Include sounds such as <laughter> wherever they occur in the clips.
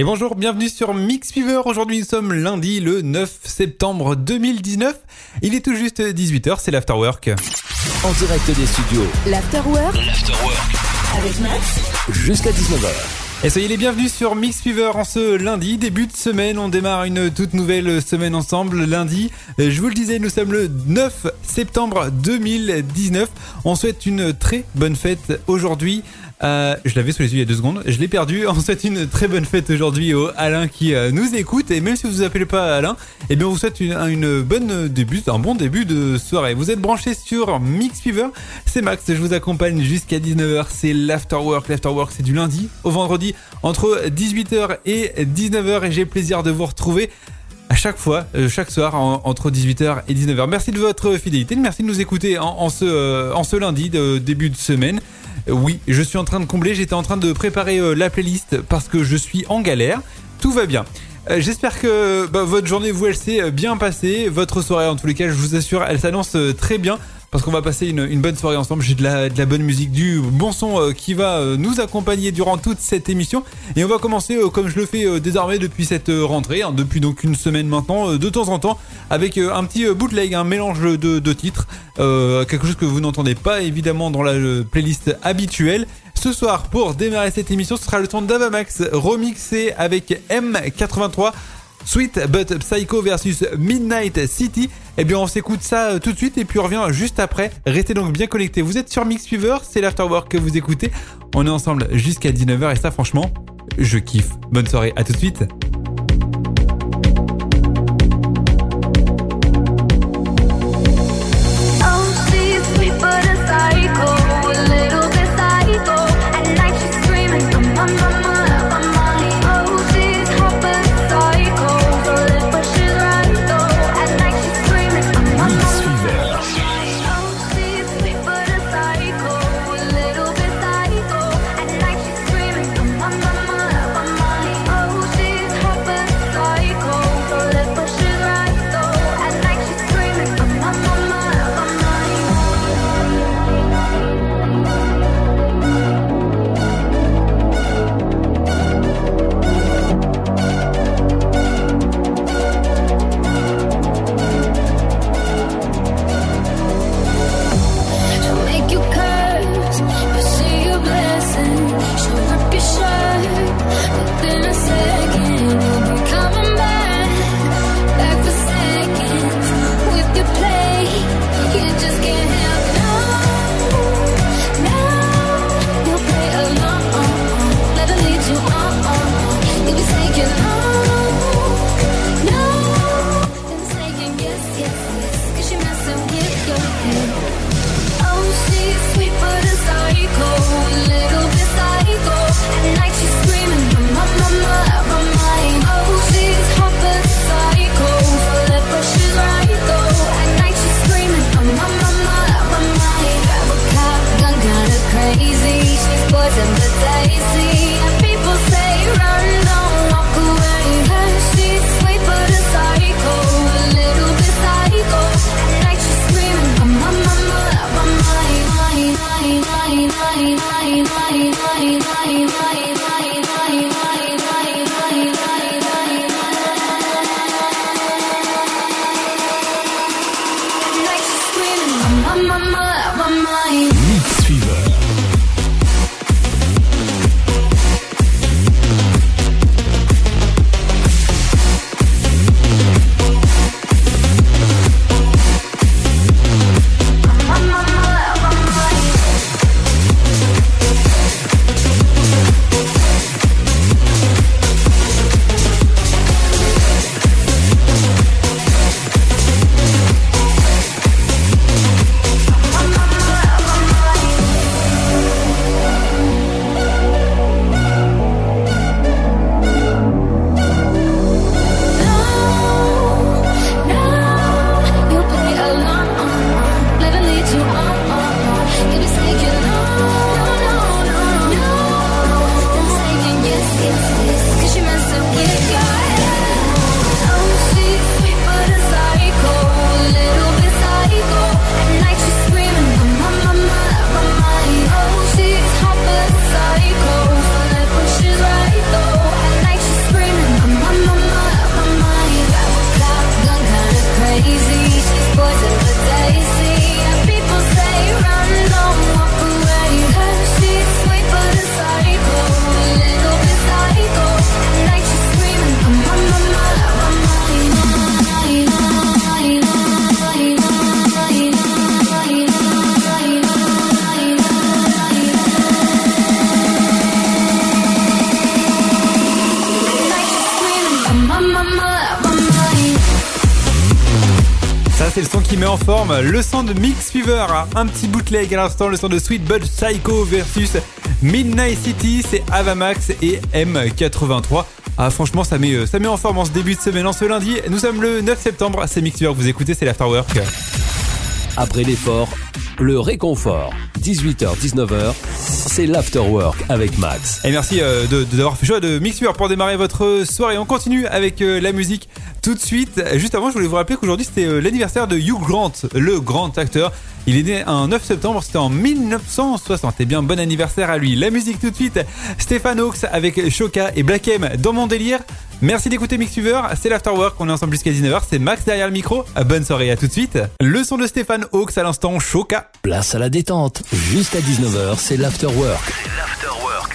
Et bonjour, bienvenue sur Mix Fever. Aujourd'hui, nous sommes lundi le 9 septembre 2019. Il est tout juste 18h, c'est l'Afterwork. En direct des studios. L'Afterwork L'Afterwork. avec Max. Jusqu'à 19h. Et soyez les bienvenus sur Mix Fever en ce lundi, début de semaine. On démarre une toute nouvelle semaine ensemble. Lundi, euh, je vous le disais, nous sommes le 9 septembre 2019. On souhaite une très bonne fête aujourd'hui. Euh, je l'avais sous les yeux il y a deux secondes, je l'ai perdu. <laughs> On souhaite une très bonne fête aujourd'hui au Alain qui euh, nous écoute. Et même si vous vous appelez pas Alain, eh bien on vous souhaite une, bonne début, un bon début de soirée. Vous êtes branchés sur Mix Fever. C'est Max, je vous accompagne jusqu'à 19h. C'est l'Afterwork. L'Afterwork, c'est du lundi au vendredi entre 18h et 19h. Et j'ai plaisir de vous retrouver à chaque fois, euh, chaque soir, en- entre 18h et 19h. Merci de votre fidélité, merci de nous écouter en, ce, en ce lundi de début de semaine. Oui, je suis en train de combler, j'étais en train de préparer euh, la playlist parce que je suis en galère. Tout va bien. Euh, J'espère que bah, votre journée, vous, elle s'est euh, bien passée. Votre soirée, en tous les cas, je vous assure, elle s'annonce très bien. Parce qu'on va passer une, bonne soirée ensemble. J'ai de la, bonne musique, du bon son euh, qui va euh, nous accompagner durant toute cette émission. Et on va commencer euh, comme je le fais désormais depuis cette rentrée, hein, depuis donc une semaine maintenant, de temps en temps, avec un petit bootleg, un mélange de, titres, quelque chose que vous n'entendez pas évidemment dans la playlist habituelle. Ce soir, pour démarrer cette émission, ce sera le son d'Avamax remixé avec M83. Sweet But Psycho versus Midnight City. Eh bien, on s'écoute ça euh, tout de suite et puis on revient juste après. Restez donc bien connectés. Vous êtes sur Mix Fever, c'est l'Afterwork que vous écoutez. On est ensemble jusqu'à 19h et ça, franchement, je kiffe. Bonne soirée, à tout de suite. Wasn't. Met en forme le son de Mix Fever. Un petit bootleg à l'instant, le son de Sweet Bud Psycho versus Midnight City. C'est Avamax et M83. Ah, franchement, ça met, euh, ça met en forme en ce début de semaine, en ce lundi. Nous sommes le 9 septembre. C'est Mix Fever, vous écoutez, c'est l'Afterwork. Après l'effort, le réconfort. 18h-19h, c'est l'afterwork avec Max. Et merci euh, de, de- d'avoir fait choix de Mix Fever pour démarrer votre soirée. On continue avec euh, la musique tout de suite. Juste avant, je voulais vous rappeler qu'aujourd'hui c'était euh, l'anniversaire de Hugh Grant, le grand acteur. Il est né un 9 septembre, c'était en 1960. Eh bien, bon anniversaire à lui. La musique tout de suite, Stéphane Hawks avec Shoka et Black M dans mon délire. Merci d'écouter Mix Fever, c'est l'Afterwork, on est ensemble jusqu'à 19h, c'est Max derrière le micro. Bonne soirée à tout de suite. Le son de Stéphane Hawks à l'instant, Shoka. Place à la détente. Jusqu'à 19h, c'est l'afterwork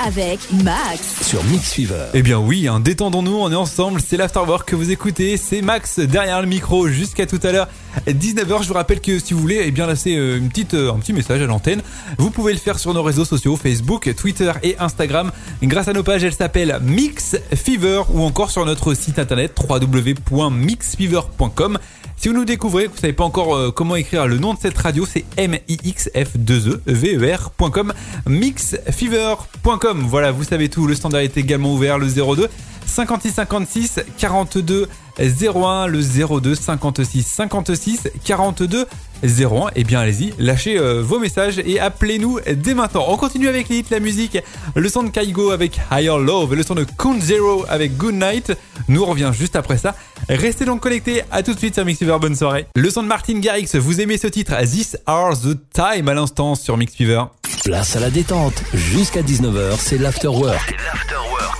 Avec Max. sur Mix Fever. Eh bien oui, hein, détendons-nous, on est ensemble, c'est l'Afterwork que vous écoutez, c'est Max derrière le micro jusqu'à tout à l'heure 19h. Je vous rappelle que si vous voulez eh bien laisser euh, une petite, euh, un petit message à l'antenne, vous pouvez le faire sur nos réseaux sociaux, Facebook, Twitter et Instagram. Grâce à nos pages, elles s'appellent Mix Fever ou encore sur notre site internet www.mixfever.com. Si vous nous découvrez, que vous savez pas encore euh, comment écrire le nom de cette radio, c'est M-I-X-F-2-E-V-E-R.com, mixfever.com. Voilà, vous savez tout. Le standard est également ouvert, le 02 56 56 42 01, le 02 56 56 42 01. Eh bien, allez-y, lâchez euh, vos messages et appelez-nous dès maintenant. On continue avec les hits, la musique, le son de Kaigo avec Higher Love le son de Count Zero avec Good Night. Nous revient juste après ça. Restez donc connectés. À tout de suite sur Mix Fever. Bonne soirée. Le son de Martin Garrix. Vous aimez ce titre? This Are the Time à l'instant sur Mix Fever. Place à la détente. Jusqu'à 19h, c'est l'afterwork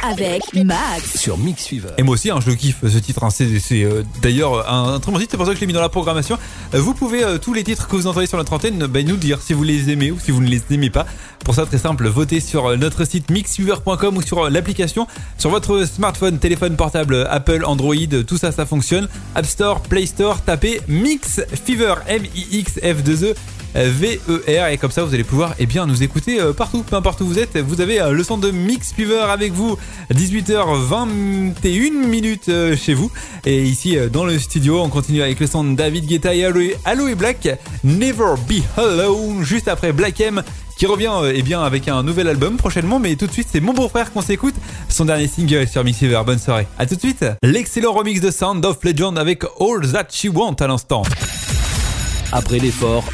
Avec Max. sur Mix Fever. Et moi aussi, hein, je le kiffe ce titre. hein. C'est c'est, euh, d'ailleurs un, un très bon titre. C'est pour ça que je l'ai mis dans la programmation. Euh, vous pouvez euh, tous les titres que vous entendez sur notre antenne, bah, nous dire si vous les aimez ou si vous ne les aimez pas. Pour ça, très simple, votez sur notre site mixfever.com ou sur l'application sur votre smartphone, téléphone portable, Apple, Android, tout ça, ça fonctionne. App Store, Play Store, tapez Mix Fever, M-I-X-F-2-E. V-E-R et comme ça vous allez pouvoir eh bien nous écouter euh, partout, peu importe où vous êtes. Vous avez euh, le son de Mix Fever avec vous, 18h21 minutes euh, chez vous. Et ici dans le studio, on continue avec le son de David Guetta et Aloe, Black, Never Be Alone, juste après Black M qui revient eh bien avec un nouvel album prochainement. Mais tout de suite, c'est mon beau-frère qu'on s'écoute, son dernier single sur Mix Fever. Bonne soirée. À tout de suite. L'excellent remix de Sound of Legend avec All That She Want à l'instant. Après l'effort,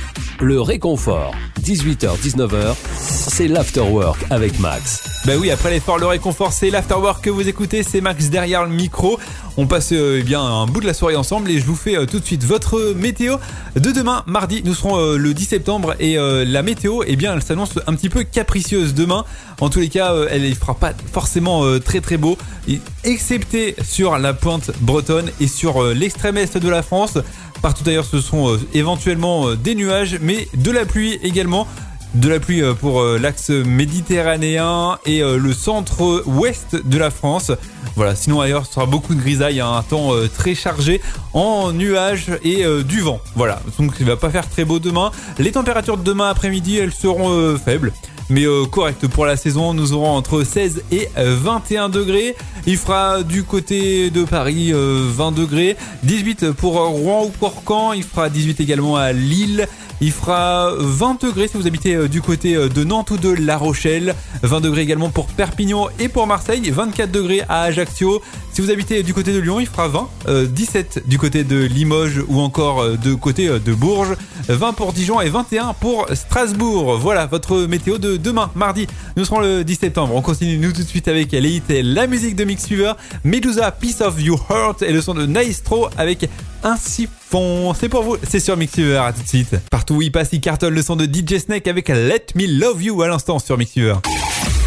le réconfort. 18h-19h, c'est l'afterwork avec Max. Bah oui, après l'effort, le réconfort, c'est l'afterwork que vous écoutez, c'est Max derrière le micro. On passe euh, eh bien un bout de la soirée ensemble et je vous fais euh, tout de suite votre météo de demain, mardi. Nous serons euh, le 10 septembre et la météo, eh bien, elle s'annonce un petit peu capricieuse demain. En tous les cas, elle ne fera pas forcément très très beau, excepté sur la pointe bretonne et sur l'extrême est de la France. Partout ailleurs, ce sont euh, éventuellement euh, des nuages, mais de la pluie également. De la pluie euh, pour l'axe méditerranéen et le centre-ouest de la France. Voilà, sinon ailleurs, ce sera beaucoup de grisaille, hein, un temps très chargé en nuages et du vent. Voilà, donc il va pas faire très beau demain. Les températures de demain après-midi, elles seront faibles. Mais euh, correctes pour la saison, nous aurons entre 16 et euh, 21 degrés. Il fera du côté de Paris euh, 20 degrés, 18 pour euh, Rouen ou pour Caen, il fera 18 également à Lille, il fera 20 degrés si vous habitez euh, du côté euh, de Nantes ou de La Rochelle, 20 degrés également pour Perpignan et pour Marseille, 24 degrés à Ajaccio. Si vous habitez du côté de Lyon, il fera 20, euh, 17 du côté de Limoges ou encore euh, de côté euh, de Bourges, 20 pour Dijon et 21 pour Strasbourg. Voilà votre météo de demain, mardi. Nous serons le 10 septembre. On continue nous tout de suite avec les hits et la musique de Mix Medusa, Piece of You Heart et le son de Naistro avec un siphon. C'est pour vous, c'est sur Mix Fever. À tout de suite. Partout où il passe, il cartonne le son de DJ Snake avec Let Me Love You à l'instant sur Mix Fever.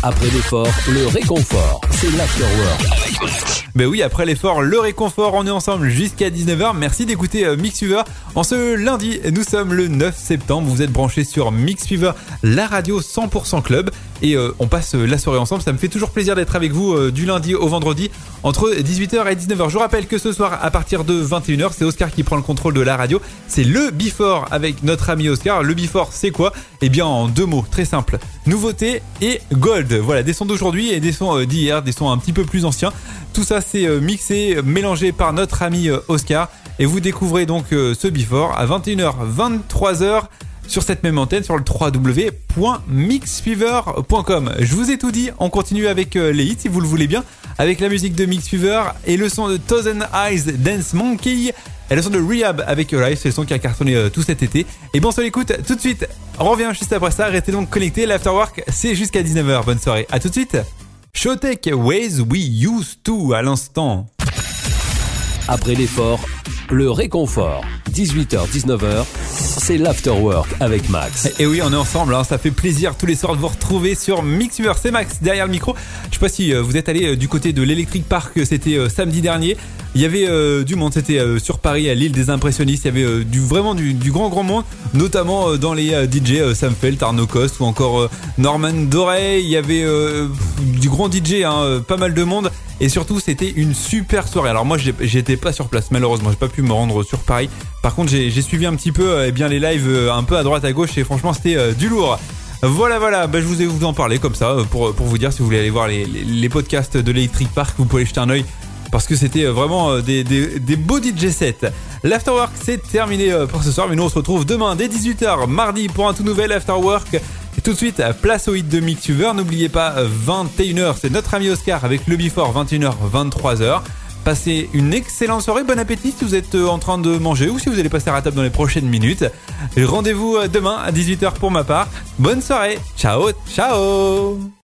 Après l'effort, le réconfort. C'est l'afterwork. Ben oui, après l'effort, le réconfort, on est ensemble jusqu'à 19h. Merci d'écouter euh, Mix Fever. En ce lundi, nous sommes le 9 septembre. Vous êtes branchés sur Mix Fever, la radio 100% club. Et euh, on passe euh, la soirée ensemble. Ça me fait toujours plaisir d'être avec vous du lundi au vendredi entre 18h et 19h. Je vous rappelle que ce soir, à partir de 21h, c'est Oscar qui prend le contrôle de la radio. C'est le Before avec notre ami Oscar. Le Before, c'est quoi? Eh bien, en deux mots, très simple. Nouveauté et gold. Voilà, des sons d'aujourd'hui et des sons euh, d'hier, des sons un petit peu plus anciens. Tout ça, c'est euh, mixé, mélangé par notre ami euh, Oscar. et vous découvrez donc ce Before à 21h, 23h sur cette même antenne sur le www.mixfever.com. Je vous ai tout dit, on continue avec les hits si vous le voulez bien, avec la musique de Mix Fever et le son de Thousand Eyes Dance Monkey et le de Rehab avec Your Life, c'est le son qui a cartonné euh, tout cet été. Et bon, on l'écoute tout de suite. On revient juste après ça, restez donc connectés. L'afterwork, c'est jusqu'à 19h. Bonne soirée. À tout de suite. Showtech Ways We Used To à l'instant. Après l'effort, le réconfort. 18h-19h, c'est l'afterwork avec Max. Et oui, on est ensemble, hein, ça fait plaisir tous les soirs de vous retrouver sur Mixuver. C'est Max derrière le micro. Je sais pas si euh, vous êtes allé euh, du côté de l'Electric Park, c'était euh, samedi dernier. Il y avait du monde, c'était sur Paris à l'île des impressionnistes. Il y avait du vraiment du, grand grand monde, notamment dans les DJ Sam Felt, Arnaud Coste ou encore Norman Doré. Il y avait du grand DJ, hein, pas mal de monde. Et surtout, c'était une super soirée. Alors moi, j'étais pas sur place, malheureusement, j'ai pas pu me rendre sur Paris. Par contre, j'ai suivi un petit peu, eh bien, les lives un peu à droite à gauche et franchement, c'était du lourd. Voilà, voilà, bah, je vous ai vous en parler comme ça pour, pour vous dire si vous voulez aller voir les, les podcasts de l'Electric Park, vous pouvez jeter un oeil parce que c'était euh, vraiment euh, des, des, beaux DJ sets. L'Afterwork c'est terminé euh, pour ce soir, mais nous on se retrouve demain dès 18h, mardi pour un tout nouvel Afterwork. Et tout de suite, place au hit de Mixuver. N'oubliez pas, 21h, c'est notre ami Oscar avec le Before, 21h, 23h. Passez une excellente soirée, bon appétit si vous êtes en train de manger ou si vous allez passer à la table dans les prochaines minutes. Rendez-vous demain à 18h pour ma part. Bonne soirée, ciao, ciao